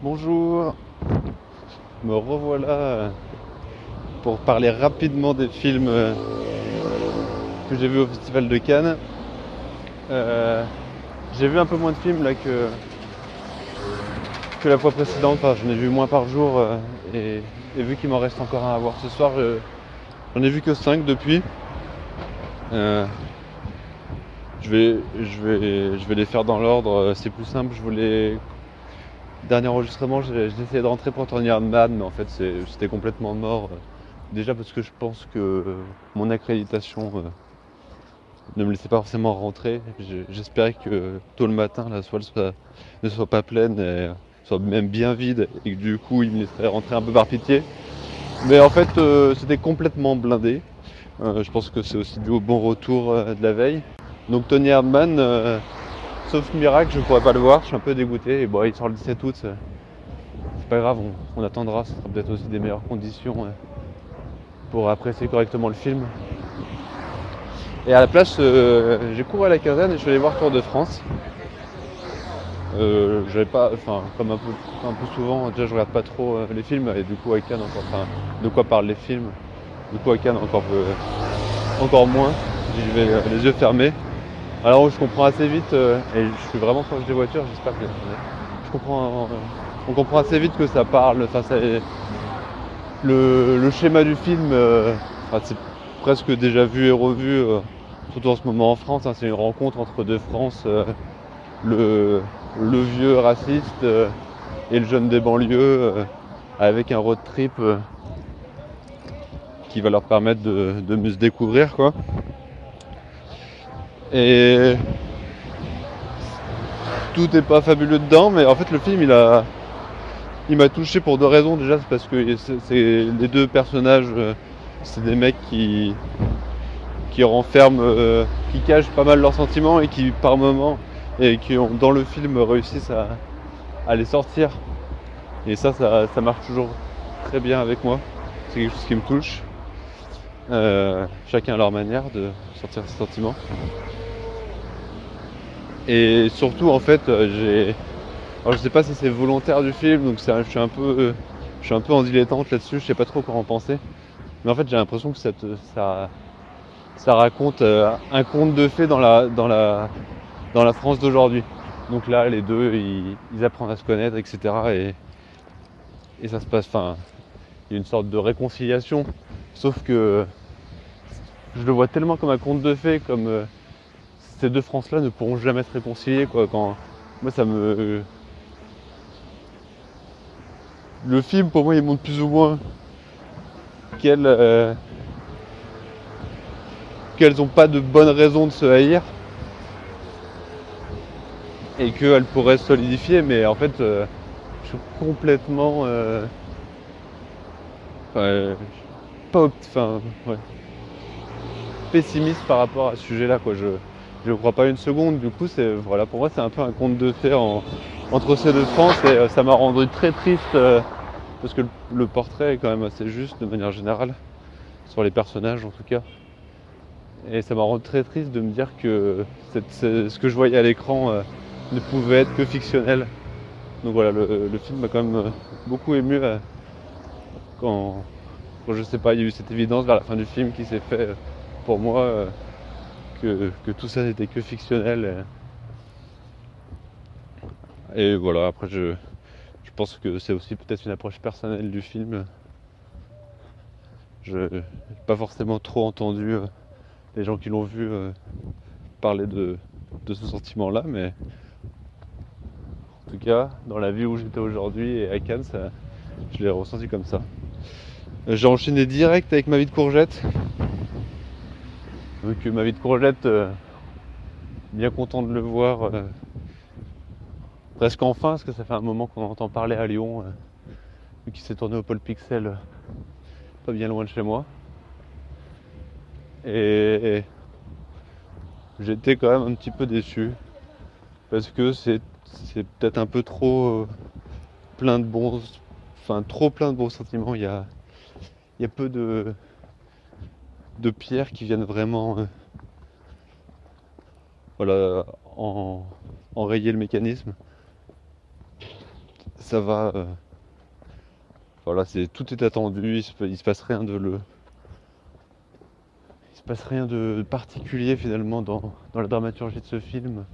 Bonjour, me revoilà pour parler rapidement des films euh, que j'ai vus au Festival de Cannes. Euh, j'ai vu un peu moins de films là que, la fois précédente, enfin, j'en ai vu moins par jour euh, et, vu qu'il m'en reste encore un à voir ce soir, je- j'en ai vu que 5 depuis. Euh, je vais, je, vais, je vais les faire dans l'ordre, c'est plus simple, je voulais Dernier enregistrement, j'ai essayé de rentrer pour Tony Man, mais en fait c'était complètement mort. Déjà parce que je pense que mon accréditation euh, ne me laissait pas forcément rentrer. J'espérais que tôt le matin la soile ne soit pas pleine et soit même bien vide et que du coup il me laisserait rentrer un peu par pitié. Mais en fait euh, c'était complètement blindé. Euh, je pense que c'est aussi dû au bon retour de la veille. Donc Tony Hardman, Sauf miracle, je pourrais pas le voir, je suis un peu dégoûté. Et bon, il sort le 17 août, c'est c'est pas grave, on, attendra, ce sera peut-être aussi des meilleures conditions euh, pour apprécier correctement le film. Et à la place, euh, j'ai couru à la quinzaine et je suis allé voir Tour de France. Euh, pas, enfin, comme un peu, un peu souvent, déjà je regarde pas trop euh, les films et du coup à Cannes encore, de quoi parlent les films. Du coup à Cannes encore, encore moins. J'y vais euh, les yeux fermés. Alors je comprends assez vite, euh, et je suis vraiment proche des voitures, j'espère que je comprends, euh, on comprend assez vite que ça parle, enfin c'est le, le schéma du film, euh, enfin, c'est presque déjà vu et revu, euh, surtout en ce moment en France, hein, c'est une rencontre entre deux France, euh, le, le vieux raciste euh, et le jeune des banlieues, avec un road trip qui va leur permettre de, de mieux se découvrir quoi. Et tout n'est pas fabuleux dedans, mais en fait le film il a, il m'a touché pour deux raisons. Déjà c'est parce que c'est les deux personnages, euh, c'est des mecs qui qui renferment, euh, qui cachent pas mal leurs sentiments et qui par moments et qui ont dans le film réussissent à, les sortir. Et ça, ça, ça marche toujours très bien avec moi. C'est quelque chose qui me touche. Euh, chacun à leur manière de sortir ses sentiments. Et surtout, en fait, euh, j'ai. Alors, je sais pas si c'est volontaire du film, donc je suis un peu, je suis un peu en dilettante là-dessus. Je sais pas trop quoi en penser. Mais en fait, j'ai l'impression que ça, te- ça, ça raconte euh, un conte de fées dans la, dans la, dans la France d'aujourd'hui. Donc là, les deux, ils, ils apprennent à se connaître, etc. Et, et ça se passe. Enfin, il y a une sorte de réconciliation. Sauf que je le vois tellement comme un conte de fées, comme euh, ces deux France-là ne pourront jamais se réconcilier. Quoi, quand moi, ça me. Le film, pour moi, il montre plus ou moins qu'elles, euh, qu'elles n'ont pas de bonnes raisons de se haïr et qu'elles pourraient se solidifier, mais en fait, euh, je suis complètement. enfin, euh, pas opt- enfin, pessimiste par rapport à ce sujet-là. Quoi. Je ne crois pas une seconde. Du coup, c'est voilà, pour moi, c'est un peu un conte de fées en- entre ces deux France et euh, ça m'a rendu très triste euh, parce que le, portrait est quand même assez juste de manière générale sur les personnages en tout cas. Et ça m'a rendu très triste de me dire que ce que je voyais à l'écran euh, ne pouvait être que fictionnel. Donc voilà, le, film m'a quand même beaucoup ému quand, quand, je sais pas, il y a eu cette évidence vers la fin du film qui s'est fait pour moi que, tout ça n'était que fictionnel. Et, voilà, après je, je pense que c'est aussi peut-être une approche personnelle du film. Je n'ai pas forcément trop entendu euh, les gens qui l'ont vu euh, parler de, de ce sentiment-là, mais en tout cas, dans la vie où j'étais aujourd'hui et à Cannes, je l'ai ressenti comme ça. Euh, J'ai enchaîné direct avec ma vie de courgette. Vu que ma vie de courgette, euh, bien content de le voir euh, presque enfin, parce que ça fait un moment qu'on entend parler à Lyon, euh, vu qu'il s'est tourné au Pôle Pixel, pas bien loin de chez moi. Et j'étais quand même un petit peu déçu, parce que c'est peut-être un peu trop plein de bons, enfin trop plein de bons sentiments. Il y a, il y a peu de, de pierres qui viennent vraiment euh, enrayer le mécanisme. ça va. euh, voilà, c'est tout est attendu, il se, se passe rien de le. Il se passe rien de particulier finalement dans, dans la dramaturgie de ce film.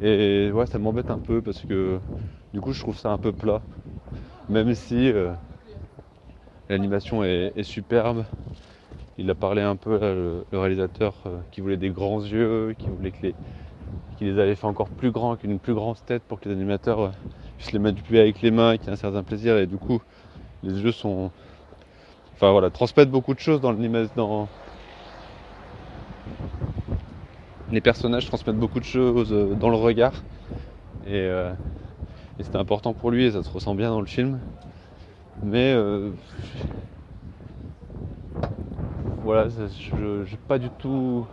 Et ouais, ça m'embête un peu parce que du coup, je trouve ça un peu plat. Même si euh, l'animation est, superbe. Il a parlé un peu, le, réalisateur, euh, qui voulait des grands yeux, qui voulait que les, les avait fait encore plus grands, avec une plus grande tête pour que les animateurs euh, puissent les manipuler avec les mains, qu'il y ait un certain plaisir. Et du coup, les yeux sont. Enfin voilà, transmettent beaucoup de choses dans l'animation. Dans... Les personnages transmettent beaucoup de choses euh, dans le regard. Et, et c'était important pour lui et ça se ressent bien dans le film. Mais euh, voilà, je j'ai pas du tout.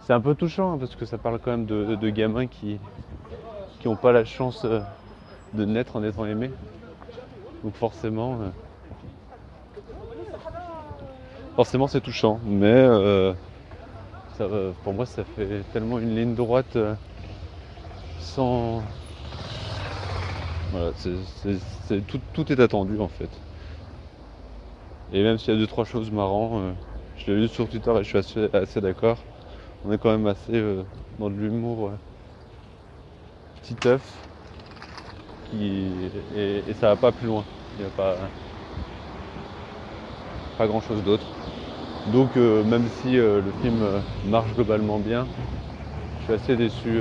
C'est un peu touchant hein, parce que ça parle quand même de, gamins qui n'ont pas la chance euh, de naître en étant aimés. Donc forcément, euh, forcément c'est touchant. Mais pour moi, ça fait tellement une ligne droite sans. Voilà, c'est- tout, est attendu en fait. Et même s'il y a deux trois choses marrantes, euh, je l'ai lu sur Twitter et je suis assez, d'accord. On est quand même assez euh, dans de l'humour petit œuf et, ça va pas plus loin. Il n'y a pas pas grand chose d'autre. Donc euh, même si le film marche globalement bien, je suis assez déçu.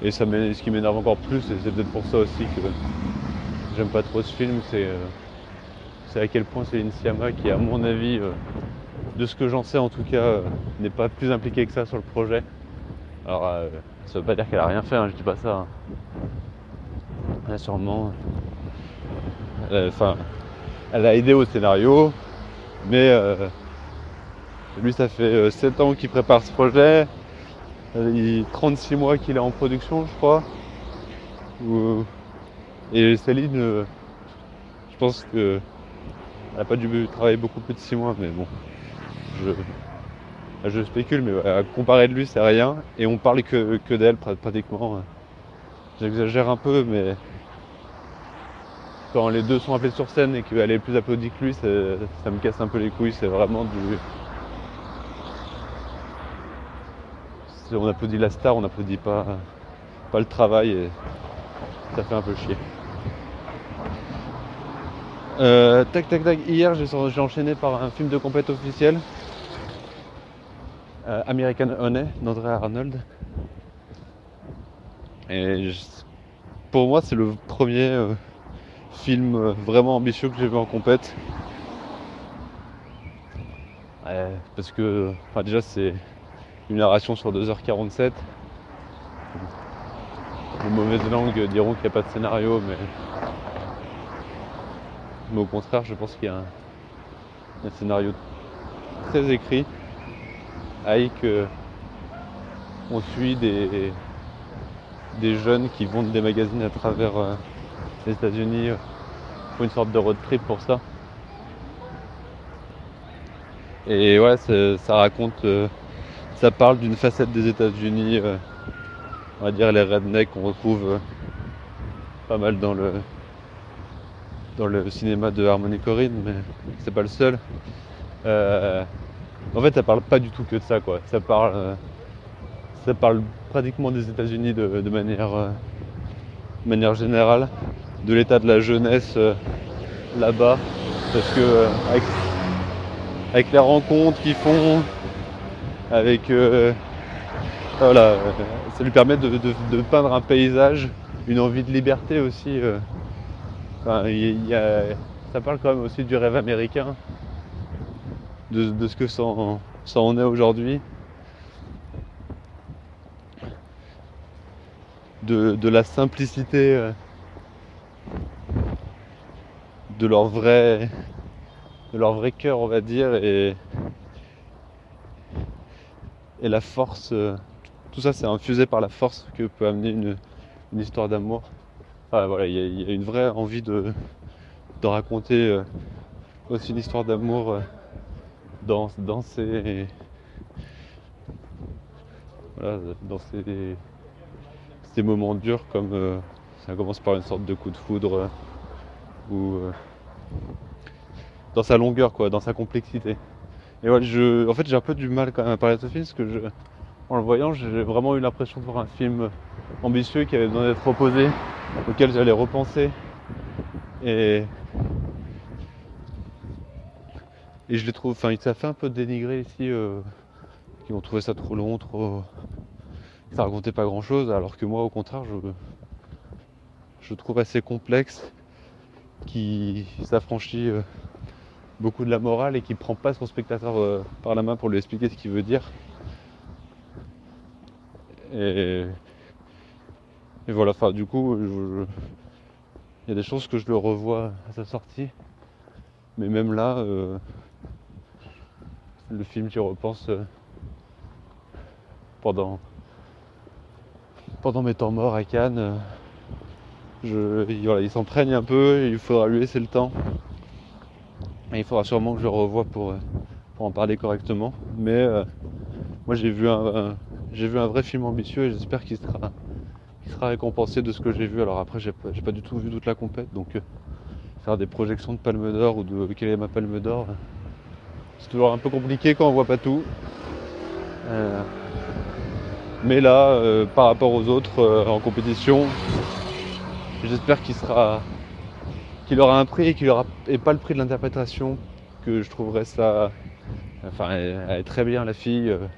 Et ça ce qui m'énerve encore plus, et c'est peut-être pour ça aussi que j'aime pas trop ce film, c'est euh, à quel point Céline Sciamma, qui à mon avis, euh, de ce que j'en sais en tout cas, euh, n'est pas plus impliquée que ça sur le projet. Alors euh, ça veut pas dire qu'elle a rien fait, hein, je dis pas ça. hein. Sûrement. a- Enfin, elle a aidé au scénario, mais euh, lui ça fait 7 ans qu'il prépare ce projet. Euh, Il 36 mois qu'il est en production, je crois. Ou- Et Céline, euh, je pense que elle n'a pas dû travailler beaucoup plus de 6 mois, mais bon, je, je spécule, mais à comparer de lui, c'est rien. Et on parle que, que d'elle prat- pratiquement. J'exagère un peu, mais quand les deux sont appelés sur scène et qu'elle est plus applaudie que lui, ça me casse un peu les couilles. C'est vraiment du. On applaudit la star, on n'applaudit pas, le travail et ça fait un peu chier. Euh, tac tac tac, hier j'ai enchaîné par un film de compète officiel. Euh, American Honey d'André Arnold. Et pour moi c'est le premier euh, film vraiment ambitieux que j'ai vu en compète. Parce que enfin, déjà c'est une narration sur 2h47. Les mauvaises langues diront qu'il n'y a pas de scénario, mais, mais au contraire, je pense qu'il y a un, scénario très écrit avec euh, on suit des, jeunes qui vendent des magazines à travers euh, les États-Unis, euh, font une sorte de road trip pour ça. Et ouais, ça, ça raconte, euh, ça parle d'une facette des États-Unis, euh, on va dire les rednecks qu'on retrouve euh, pas mal dans le dans le cinéma de Harmony Korine, mais c'est pas le seul. Euh, en fait, ça parle pas du tout que de ça, quoi. Ça parle, ça parle pratiquement des États-Unis de, manière, manière générale, de l'état de la jeunesse là-bas, parce que avec les rencontres qu'ils font, avec euh, voilà, euh, ça lui permet de, de- de peindre un paysage, une envie de liberté aussi. euh. Enfin, y- y a- ça parle quand même aussi du rêve américain, de, de ce que ça en, ça en est aujourd'hui, de, de la simplicité euh, de leur vrai, de leur vrai cœur, on va dire, et et la force, euh, tout ça c'est infusé par la force que peut amener une, histoire d'amour. Ah, voilà, il y, a- une vraie envie de, raconter euh, aussi une histoire d'amour euh, dans, dans ces voilà, moments durs comme ça commence par une sorte de coup de foudre ou dans sa longueur quoi, dans sa complexité. Et voilà, je, en fait j'ai un peu du mal quand même à parler de ce film parce que je, en le voyant j'ai vraiment eu l'impression de voir un film ambitieux qui avait besoin d'être proposé, auquel j'allais repenser. Et, et je les trouve, enfin ça fait un peu dénigrer ici, euh, qui ont trouvé ça trop long, trop, ça racontait pas grand chose, alors que moi au contraire je, je trouve assez complexe, qui s'affranchit euh, beaucoup de la morale et qui prend pas son spectateur euh, par la main pour lui expliquer ce qu'il veut dire. Et, voilà, enfin du coup, il y a des choses que je le revois à sa sortie, mais même là, euh, le film j'y repense euh, pendant pendant mes temps morts à Cannes. voilà, il s'emprègne un peu, et il faudra lui laisser le temps. Il faudra sûrement que je revoie pour, euh, pour en parler correctement. Mais euh, moi j'ai vu un, vu un vrai film ambitieux et j'espère qu'il sera, sera récompensé de ce que j'ai vu. Alors après j'ai pas, pas du tout vu toute la compète, donc euh, faire des projections de Palme d'Or ou de quelle est ma Palme d'Or, c'est toujours un peu compliqué quand on voit pas tout. Mais là, par rapport aux autres en compétition, j'espère qu'il sera, qu'il aura un prix et qu'il aura et pas le prix de l'interprétation, que je trouverais ça, enfin, elle, est très bien la fille, euh,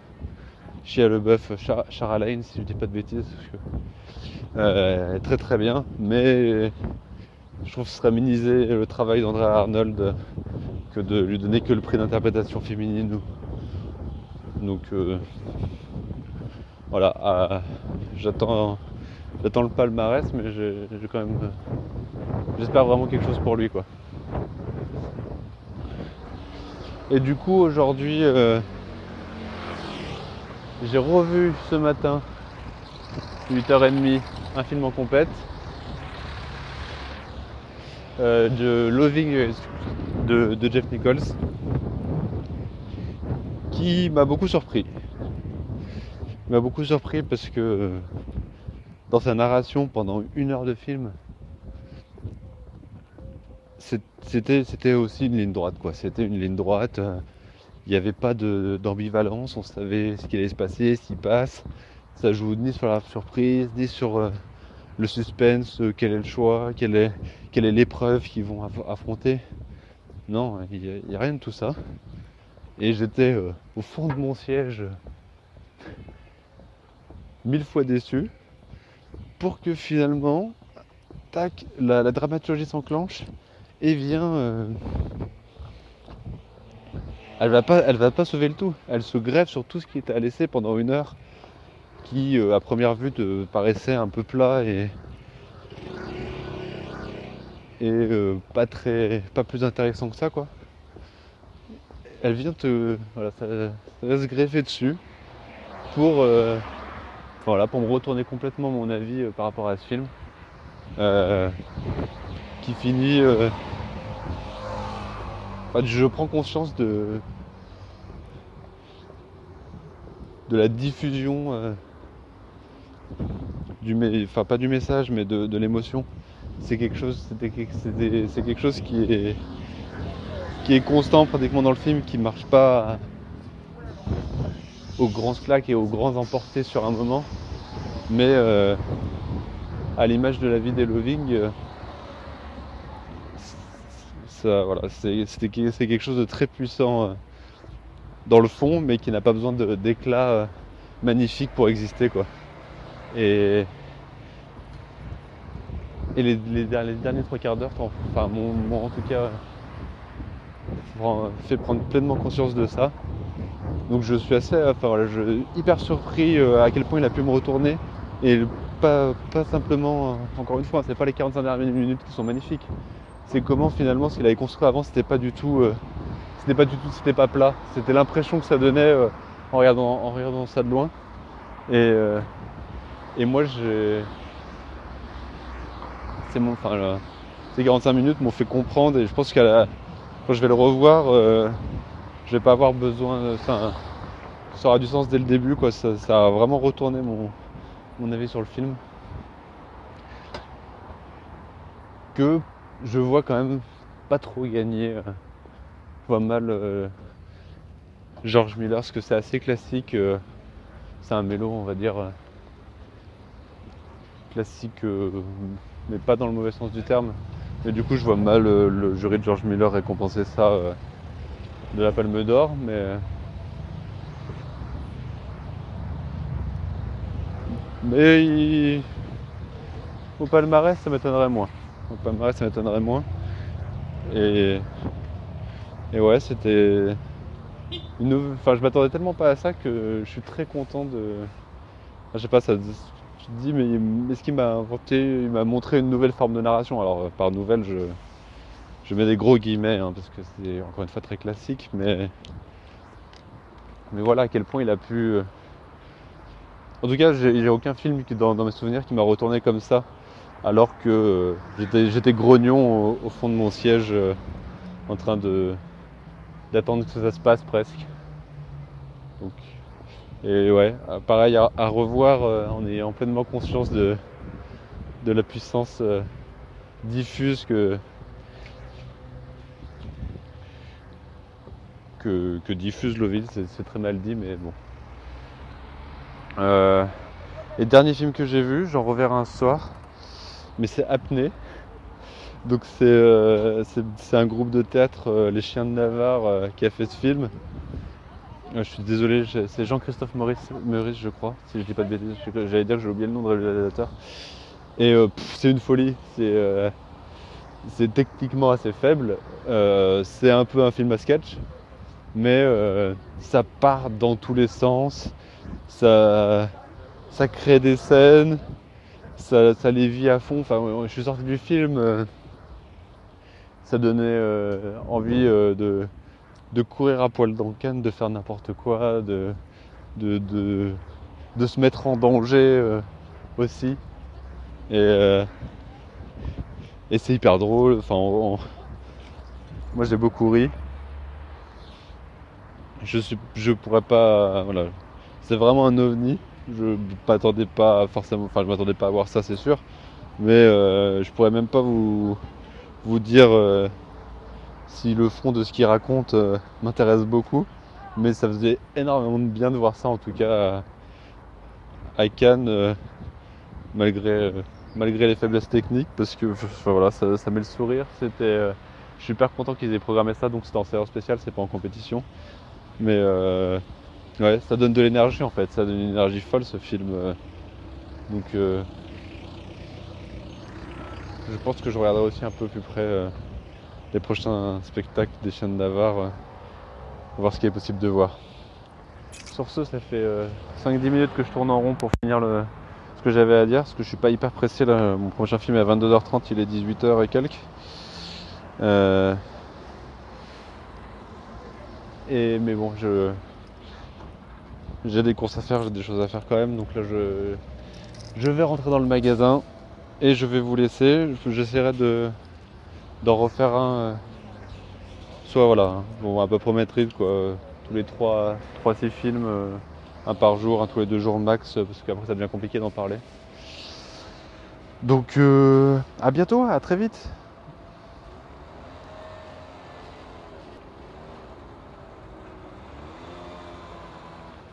Chia Leboeuf, Char- si je dis pas de bêtises, euh, elle est très très bien, mais je trouve que ce serait minimiser le travail d'André Arnold que de lui donner que le prix d'interprétation féminine. Donc euh, voilà, euh, j'attends, j'attends le palmarès, mais j'ai quand même, j'espère vraiment quelque chose pour lui quoi. Et du coup aujourd'hui, euh, j'ai revu ce matin, 8h30, un film en compète euh, de Loving de, de Jeff Nichols qui m'a beaucoup surpris. Il m'a beaucoup surpris parce que euh, dans sa narration pendant une heure de film, c'était c'était aussi une ligne droite quoi. C'était une ligne droite. euh, Il n'y avait pas d'ambivalence. On savait ce qui allait se passer, qui passe. Ça joue ni sur la surprise, ni sur euh, le suspense, euh, quel est le choix, quelle est quelle est l'épreuve qu'ils vont aff- affronter. Non, il n'y a, rien de tout ça. Et j'étais au fond de mon siège, mille fois déçu, pour que finalement, tac, la dramaturgie s'enclenche et vient. euh, elle va pas, va pas sauver le tout. Elle se greffe sur tout ce qui était à laisser pendant une heure, qui euh, à première vue te paraissait un peu plat et et euh, pas très, pas plus intéressant que ça quoi. Elle vient te, voilà, ça, ça va se greffer dessus pour, voilà, pour me retourner complètement mon avis par rapport à ce film, qui finit. Enfin, je prends conscience de la diffusion euh, du, enfin pas du message, mais de, l'émotion. C'est quelque chose c'est quelque chose qui est constant pratiquement dans le film qui marche pas aux grands claques et aux grands emportés sur un moment. Mais euh, à l'image de la vie des Loving c'est quelque chose de très puissant euh, dans le fond mais qui n'a pas besoin d'éclat euh, magnifique pour exister et les, les der- les derniers trois quarts d'heure, enfin, m'ont en tout cas fait prendre pleinement conscience de ça. Donc je suis assez, enfin hyper surpris euh, à quel point il a pu me retourner. Et pas, pas simplement, encore une fois, c'est pas les 45 dernières minutes qui sont magnifiques c'est comment finalement ce qu'il avait construit avant, c'était pas du tout, euh, c'était pas du tout, c'était pas plat. C'était l'impression que ça donnait euh, en, regardant, ça de loin. Et, euh, et moi, j'ai, c'est mon, enfin, là, ces 45 minutes m'ont fait comprendre et je pense qu'à la, quand je vais le revoir, je vais pas avoir besoin, ça, ça aura du sens dès le début, quoi. Ça, ça a vraiment retourné mon, mon avis sur le film. Que je vois quand même pas trop gagner. euh, Je vois mal euh, George Miller, parce que c'est assez classique. euh, C'est un mélo, on va dire, classique, mais pas dans le mauvais sens du terme. Mais du coup, je vois mal le jury de George Miller récompenser ça de la Palme d'Or, mais. Mais au palmarès, ça m'étonnerait moins. Au palmarès, ça m'étonnerait moins. Et, et ouais, c'était. une Enfin, je m'attendais tellement pas à ça que je suis très content de. Je sais pas, ça. Je te dis, mais est-ce qu'il m'a inventé, il m'a montré une nouvelle forme de narration Alors, euh, par nouvelle, je, je mets des gros guillemets, hein, parce que c'est encore une fois très classique, mais. Mais voilà à quel point il a pu. euh, En tout cas, j'ai aucun film dans mes souvenirs qui m'a retourné comme ça, alors que euh, j'étais grognon au, fond de mon siège, euh, en train de d'attendre que ça se passe presque. Donc, et ouais, euh, pareil à, à revoir euh, en ayant pleinement conscience de, la puissance diffuse que, diffuse Loville, c'est c'est très mal dit, mais bon. Euh, et dernier film que j'ai vu, j'en reverrai un soir, mais c'est Apnée. Donc c'est euh, c'est- un groupe de théâtre, euh, Les Chiens de Navarre, euh, qui a fait ce film. Je suis désolé, c'est Jean-Christophe Maurice, je crois, si je dis pas de bêtises. J'allais dire que j'ai oublié le nom de réalisateur. Et c'est une folie. C'est techniquement assez faible. C'est un peu un film à sketch, mais ça part dans tous les sens. Ça crée des scènes, ça, les vit à fond. Je suis sorti du film, euh, ça donnait euh, envie euh, de, courir à poil dans le canne, de faire n'importe quoi, de, se mettre en danger aussi. Et, c'est hyper drôle. Enfin, moi j'ai beaucoup ri. Je suis, je pourrais pas, voilà, c'est vraiment un ovni. Je m'attendais pas forcément, enfin je m'attendais pas à voir ça, c'est sûr. Mais euh, je pourrais même pas vous, dire euh, si le fond de ce qu'il raconte euh, m'intéresse beaucoup. Mais ça faisait énormément de bien de voir ça en tout cas à, Cannes, malgré, malgré les faiblesses techniques, parce que voilà, ça, met le sourire. C'était, je suis super content qu'ils aient programmé ça, donc c'est en séance spéciale, c'est pas en compétition. Mais euh, ouais, ça donne de l'énergie en fait, ça donne une énergie folle ce film. euh. donc euh, je pense que je regarderai aussi un peu plus près euh, les prochains spectacles des chiens de Navarre, euh, pour voir ce qu'il est possible de voir. Sur ce, ça fait 5-10 minutes que je tourne en rond pour finir le, ce que j'avais à dire, parce que je suis pas hyper pressé là. Mon prochain film est à 22h30, il est 18h et quelques. Et, mais bon, je, j'ai des courses à faire, j'ai des choses à faire quand même, donc là je, je vais rentrer dans le magasin et je vais vous laisser. J'essaierai de, d'en refaire un, euh, soit voilà, hein, bon, un peu promettrice quoi, tous les 3-6 films, euh, un par jour, un tous les deux jours max, parce qu'après ça devient compliqué d'en parler. Donc euh, à bientôt, à très vite